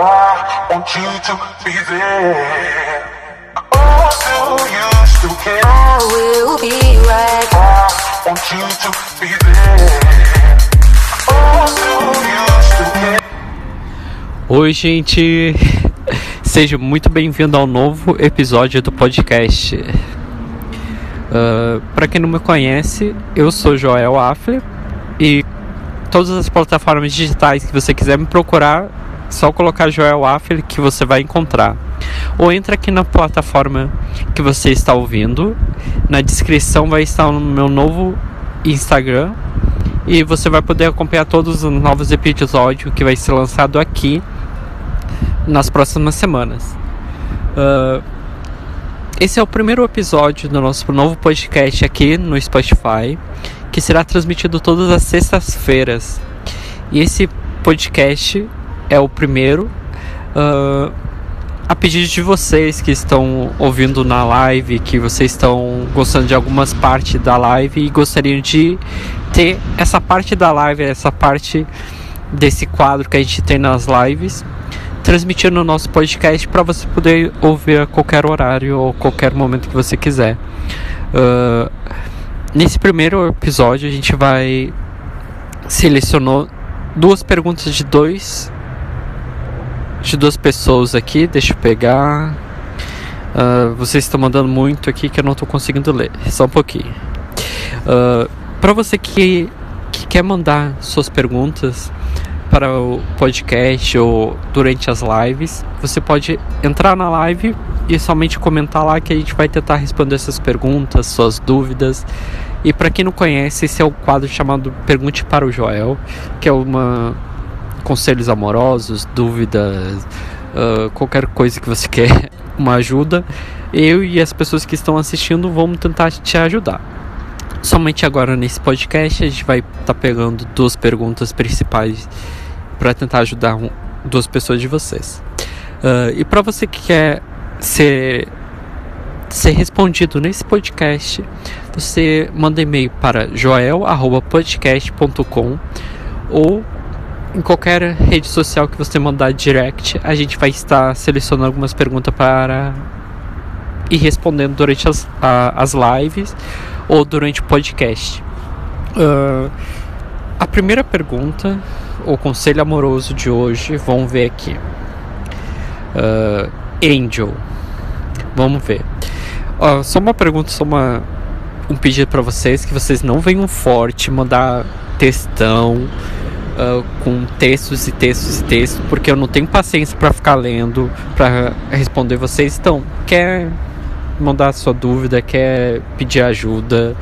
I want you to be there. Oh, do you still care? I will be right I want you to be there. Oh, do you still care? Oi, gente! Seja muito bem-vindo ao novo episódio do podcast. Para quem não me conhece, eu sou Joel Affler e todas as plataformas digitais que você quiser me procurar, só colocar Joel Affler que você vai encontrar. Ou entra aqui na plataforma que você está ouvindo. Na descrição vai estar o meu novo Instagram e você vai poder acompanhar todos os novos episódios que vai ser lançado aqui nas próximas semanas. Ah, esse é o primeiro episódio do nosso novo podcast aqui no Spotify, que será transmitido todas as sextas-feiras. E esse podcast é o primeiro. ah, a pedido de vocês que estão ouvindo na live, que vocês estão gostando de algumas partes da live e gostariam de ter essa parte da live, essa parte desse quadro que a gente tem nas lives, transmitindo no nosso podcast para você poder ouvir a qualquer horário ou qualquer momento que você quiser. Ah, nesse primeiro episódio a gente vai selecionou duas perguntas de dois de duas pessoas aqui. Deixa eu pegar. Ah, vocês estão mandando muito aqui que eu não estou conseguindo ler. Só um pouquinho. para você que, que quer mandar suas perguntas para o podcast ou durante as lives, você pode entrar na live e somente comentar lá que a gente vai tentar responder essas perguntas, suas dúvidas. E para quem não conhece, esse é o quadro chamado Pergunte para o Joel, que é uma conselhos amorosos, dúvidas, ah, qualquer coisa que você quer, uma ajuda. Eu e as pessoas que estão assistindo vamos tentar te ajudar. Somente agora nesse podcast a gente vai estar pegando duas perguntas principais para tentar ajudar um- duas pessoas de vocês. Ah, e para você que quer ser ser respondido nesse podcast, você manda e-mail para joel@podcast.com ou em qualquer rede social que você mandar direct, a gente vai estar selecionando algumas perguntas para ir respondendo durante as, a- as lives ou durante o podcast. Ah, a primeira pergunta, o conselho amoroso de hoje, vamos ver aqui. Ah, Angel, vamos ver. Ó, só uma pergunta, só uma, um pedido para vocês que vocês não venham forte mandar textão ah, com textos e textos e textos, porque eu não tenho paciência para ficar lendo, para responder vocês. Então, quer mandar sua dúvida, quer pedir ajuda,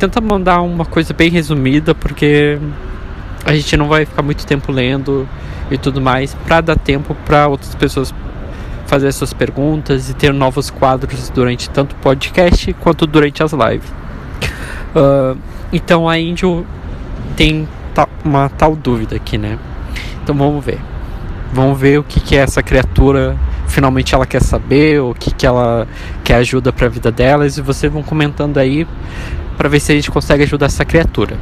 tenta mandar uma coisa bem resumida, porque a gente não vai ficar muito tempo lendo e tudo mais, para dar tempo para outras pessoas fazer suas perguntas e ter novos quadros durante tanto o podcast quanto durante as lives. Ah, então a Angel tem ta- uma tal dúvida aqui, né? Então vamos ver. Vamos ver o que, que é essa criatura. Finalmente ela quer saber, o que, que ela quer ajuda para a vida delas. E vocês vão comentando aí para ver se a gente consegue ajudar essa criatura.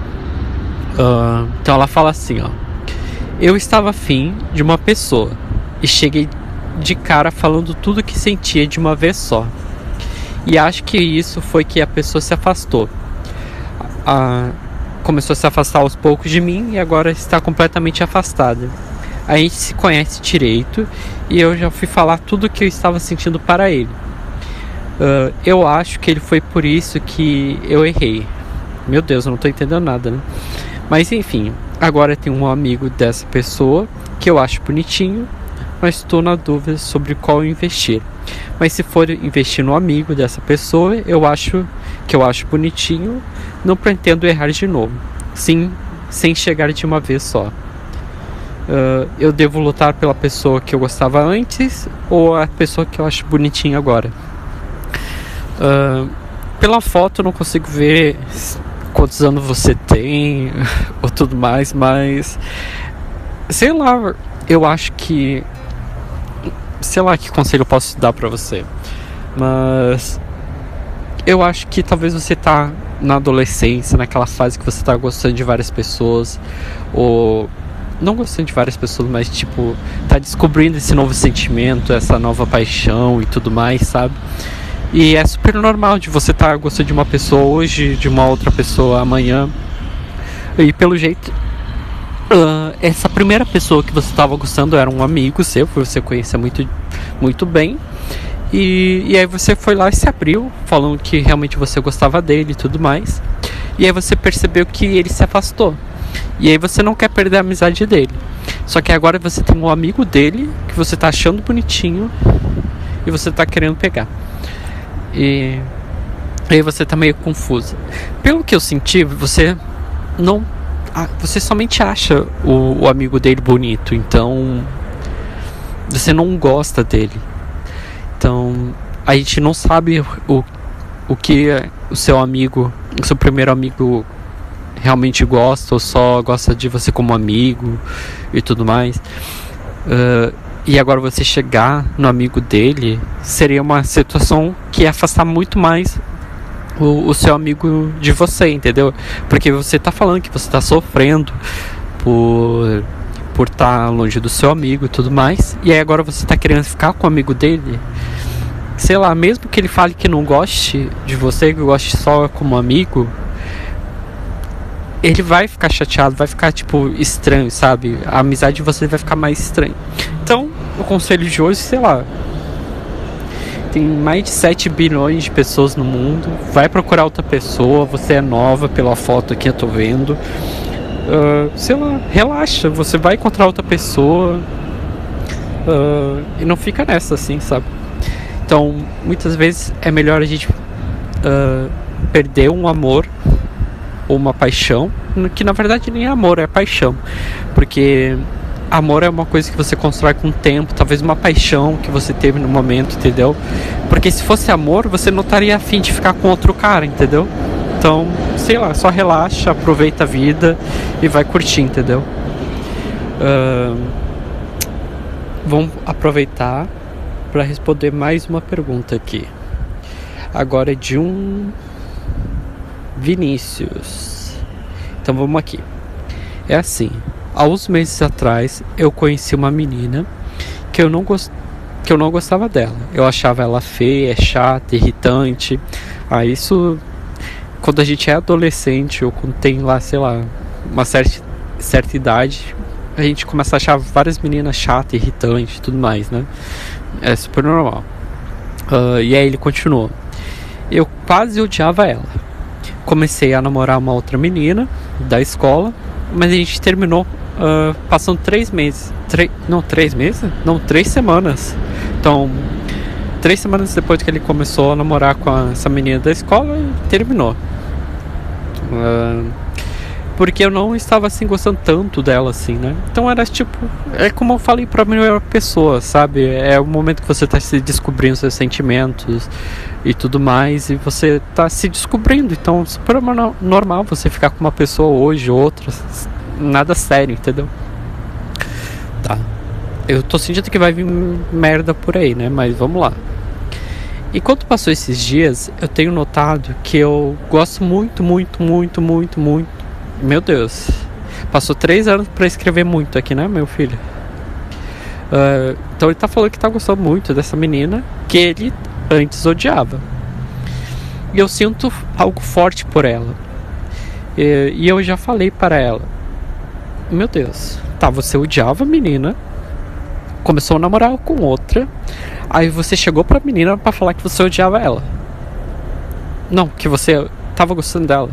Ah, então ela fala assim, ó. Eu estava afim de uma pessoa e cheguei de cara falando tudo que sentia de uma vez só. E acho que isso foi que a pessoa se afastou. Começou a se afastar aos poucos de mim e agora está completamente afastada. A gente se conhece direito e eu já fui falar tudo o que eu estava sentindo para ele. Ah, eu acho que ele foi por isso que eu errei. Meu Deus, eu não estou entendendo nada, né? Mas enfim, agora tem um amigo dessa pessoa que eu acho bonitinho, mas estou na dúvida sobre qual investir. Mas se for investir no amigo dessa pessoa, eu acho que eu acho bonitinho, não pretendo errar de novo. Sim, sem chegar de uma vez só. Ah, eu devo lutar pela pessoa que eu gostava antes ou a pessoa que eu acho bonitinha agora? Ah, pela foto eu não consigo ver quantos anos você tem ou tudo mais, mas sei lá, eu acho que sei lá que conselho eu posso dar pra você. Mas eu acho que talvez você tá na adolescência, naquela fase que você tá gostando de várias pessoas, ou não gostando de várias pessoas, mas tipo, tá descobrindo esse novo sentimento, essa nova paixão e tudo mais, sabe? E é super normal de você estar tá gostando de uma pessoa hoje, de uma outra pessoa amanhã. E pelo jeito, uh, essa primeira pessoa que você estava gostando era um amigo seu, que você conhecia muito, muito bem. E, e aí você foi lá e se abriu, falando que realmente você gostava dele e tudo mais. E aí você percebeu que ele se afastou. E aí você não quer perder a amizade dele. Só que agora você tem um amigo dele que você tá achando bonitinho e você tá querendo pegar. E aí você tá meio confusa. Pelo que eu senti, você não você somente acha o, o amigo dele bonito, então você não gosta dele. Então a gente não sabe o, o que o seu amigo, o seu primeiro amigo realmente gosta ou só gosta de você como amigo e tudo mais. Uh, e agora você chegar no amigo dele seria uma situação que ia afastar muito mais o, o seu amigo de você, entendeu? Porque você tá falando que você tá sofrendo por por estar tá longe do seu amigo e tudo mais. E aí agora você tá querendo ficar com o amigo dele. Sei lá, mesmo que ele fale que não goste de você, que goste só como amigo, ele vai ficar chateado, vai ficar tipo estranho, sabe? A amizade de você vai ficar mais estranha. Então, o conselho de hoje, sei lá. Tem mais de 7 bilhões de pessoas no mundo. Vai procurar outra pessoa. Você é nova pela foto que eu tô vendo. Uh, sei lá, relaxa. Você vai encontrar outra pessoa. Uh, e não fica nessa assim, sabe? Então, muitas vezes é melhor a gente uh, perder um amor ou uma paixão, que na verdade nem é amor, é paixão. Porque amor é uma coisa que você constrói com o tempo, talvez uma paixão que você teve no momento, entendeu? Porque se fosse amor, você não estaria afim de ficar com outro cara, entendeu? Então, sei lá, só relaxa, aproveita a vida e vai curtir, entendeu? Uh, vamos aproveitar para responder mais uma pergunta aqui. Agora é de um Vinícius. Então vamos aqui. É assim, há uns meses atrás eu conheci uma menina que eu não gost... que eu não gostava dela. Eu achava ela feia, chata, irritante. Ah, isso quando a gente é adolescente ou quando tem lá, sei lá, uma certa, certa idade, a gente começa a achar várias meninas chatas, irritantes e tudo mais, né? É super normal. Uh, e aí ele continuou. Eu quase odiava ela comecei a namorar uma outra menina da escola, mas a gente terminou uh, passando três meses. não, três meses? Não, três semanas. Então, três semanas depois que ele começou a namorar com a, essa menina da escola, terminou. Uh, porque eu não estava assim gostando tanto dela assim, né? Então era tipo, é como eu falei para melhor pessoa, sabe? É o momento que você está se descobrindo seus sentimentos e tudo mais e você está se descobrindo. Então, super normal você ficar com uma pessoa hoje, outra, nada sério, entendeu? Tá. Eu tô sentindo que vai vir merda por aí, né? Mas vamos lá. Enquanto passou esses dias, eu tenho notado que eu gosto muito, muito, muito, muito, muito meu Deus. Passou três anos para escrever muito aqui, né, meu filho? Uh, então ele tá falando que tá gostando muito dessa menina que ele antes odiava. E eu sinto algo forte por ela. E, e eu já falei para ela: Meu Deus, tá, você odiava a menina, começou a namorar com outra, aí você chegou pra menina para falar que você odiava ela. Não, que você tava gostando dela.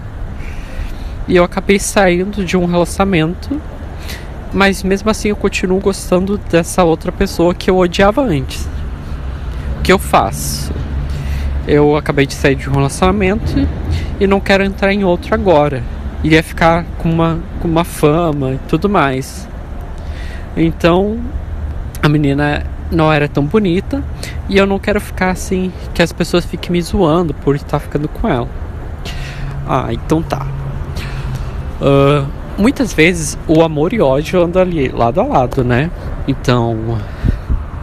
E eu acabei saindo de um relacionamento, mas mesmo assim eu continuo gostando dessa outra pessoa que eu odiava antes. O que eu faço? Eu acabei de sair de um relacionamento e não quero entrar em outro agora. Iria ficar com uma, com uma fama e tudo mais. Então, a menina não era tão bonita e eu não quero ficar assim, que as pessoas fiquem me zoando por estar ficando com ela. Ah, então tá. Uh, muitas vezes o amor e ódio andam ali lado a lado, né? Então,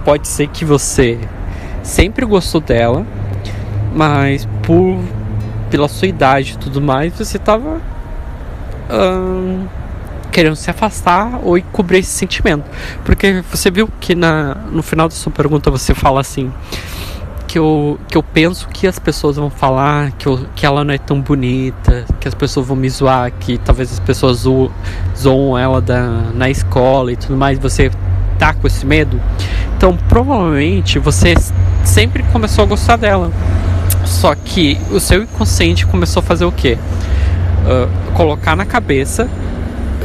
pode ser que você sempre gostou dela, mas por pela sua idade e tudo mais, você tava uh, querendo se afastar ou encobrir esse sentimento. Porque você viu que na, no final da sua pergunta você fala assim que eu, que eu penso que as pessoas vão falar que, eu, que ela não é tão bonita, que as pessoas vão me zoar, que talvez as pessoas zo, zoam ela da, na escola e tudo mais, você tá com esse medo. Então provavelmente você sempre começou a gostar dela. Só que o seu inconsciente começou a fazer o quê? Uh, colocar na cabeça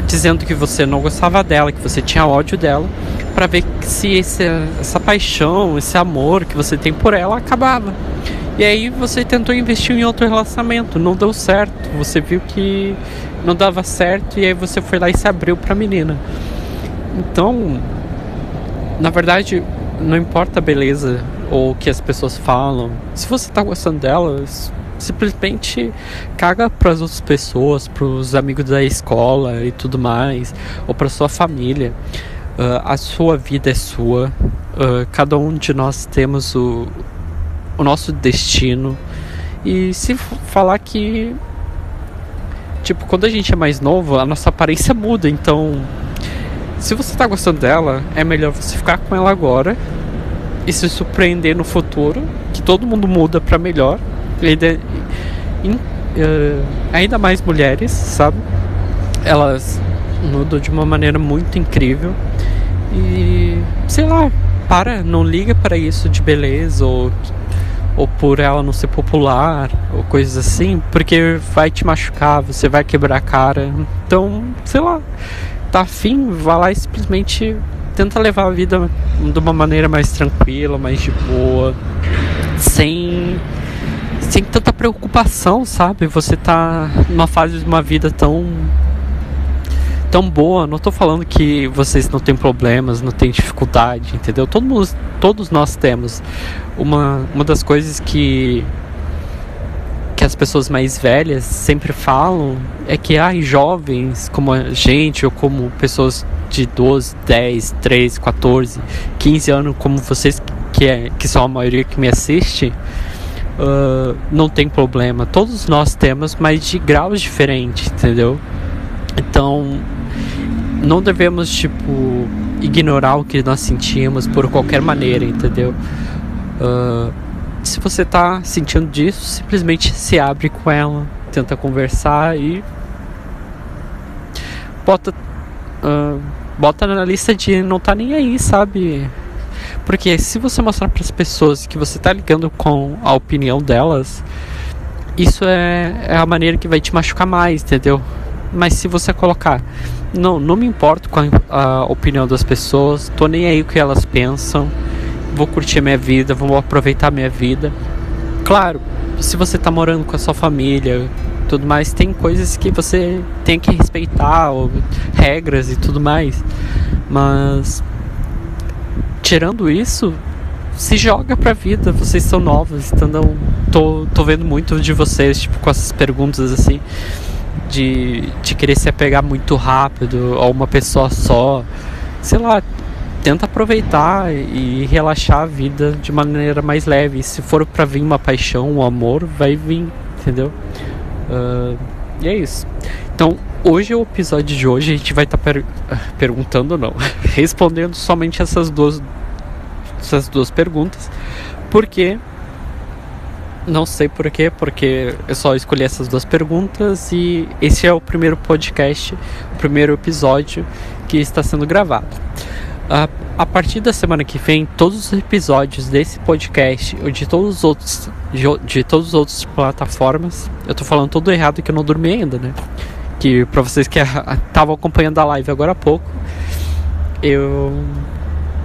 dizendo que você não gostava dela, que você tinha ódio dela, para ver se esse, essa paixão, esse amor que você tem por ela acabava. E aí você tentou investir em outro relacionamento, não deu certo. Você viu que não dava certo e aí você foi lá e se abriu para a menina. Então, na verdade, não importa a beleza ou o que as pessoas falam. Se você tá gostando delas, simplesmente caga para as outras pessoas, para os amigos da escola e tudo mais, ou para sua família. Uh, a sua vida é sua. Uh, cada um de nós temos o, o nosso destino. E se falar que. Tipo, quando a gente é mais novo, a nossa aparência muda. Então, se você tá gostando dela, é melhor você ficar com ela agora e se surpreender no futuro. Que todo mundo muda para melhor. Ainda, uh, ainda mais mulheres, sabe? Elas mudam de uma maneira muito incrível. E sei lá, para, não liga para isso de beleza ou, ou por ela não ser popular ou coisas assim, porque vai te machucar, você vai quebrar a cara. Então, sei lá, tá afim, vai lá e simplesmente tenta levar a vida de uma maneira mais tranquila, mais de boa, sem sem tanta preocupação, sabe? Você tá numa fase de uma vida tão tão boa. Não tô falando que vocês não têm problemas, não têm dificuldade, entendeu? Todo mundo, todos nós temos. Uma, uma das coisas que que as pessoas mais velhas sempre falam é que ai, jovens como a gente ou como pessoas de 12, 10, 13, 14, 15 anos como vocês que, é, que são a maioria que me assiste uh, não tem problema. Todos nós temos, mas de graus diferentes, entendeu? Então não devemos, tipo, ignorar o que nós sentimos por qualquer maneira, entendeu? Uh, se você tá sentindo disso, simplesmente se abre com ela, tenta conversar e bota uh, bota na lista de não tá nem aí, sabe? Porque se você mostrar para as pessoas que você tá ligando com a opinião delas, isso é, é a maneira que vai te machucar mais, entendeu? Mas se você colocar, não, não me importo com a, a opinião das pessoas, tô nem aí o que elas pensam, vou curtir minha vida, vou aproveitar minha vida. Claro, se você tá morando com a sua família, tudo mais, tem coisas que você tem que respeitar, ou regras e tudo mais. Mas tirando isso, se joga pra vida, vocês são novos, então tô, tô vendo muito de vocês, tipo, com essas perguntas assim de, de querer se apegar muito rápido a uma pessoa só. Sei lá, tenta aproveitar e relaxar a vida de maneira mais leve. Se for para vir uma paixão, um amor, vai vir, entendeu? Uh, e é isso. Então, hoje o episódio de hoje a gente vai estar tá per perguntando, não, respondendo somente essas duas, essas duas perguntas, porque não sei porquê, porque eu só escolhi essas duas perguntas e esse é o primeiro podcast, o primeiro episódio que está sendo gravado. A, a partir da semana que vem, todos os episódios desse podcast ou de todos os outros de, de todas as outras plataformas, eu tô falando todo errado que eu não dormi ainda, né? Que para vocês que estavam acompanhando a live agora há pouco, eu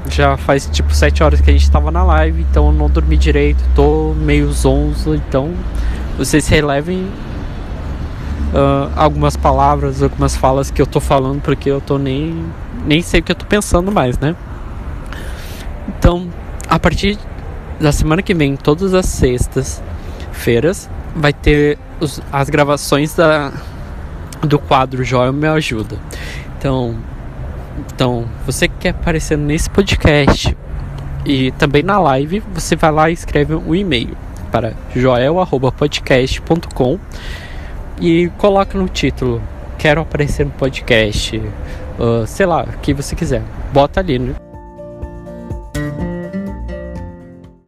já faz tipo 7 horas que a gente tava na live, então eu não dormi direito, tô meio zonzo, então vocês relevem uh, algumas palavras, algumas falas que eu tô falando, porque eu tô nem, nem sei o que eu tô pensando mais, né? Então, a partir da semana que vem, todas as sextas-feiras, vai ter os, as gravações da, do quadro Joel Me Ajuda. Então, então, você que quer aparecer nesse podcast e também na live, você vai lá e escreve um e-mail para joel.podcast.com e coloca no título quero aparecer no podcast, uh, sei lá, o que você quiser. Bota ali, né?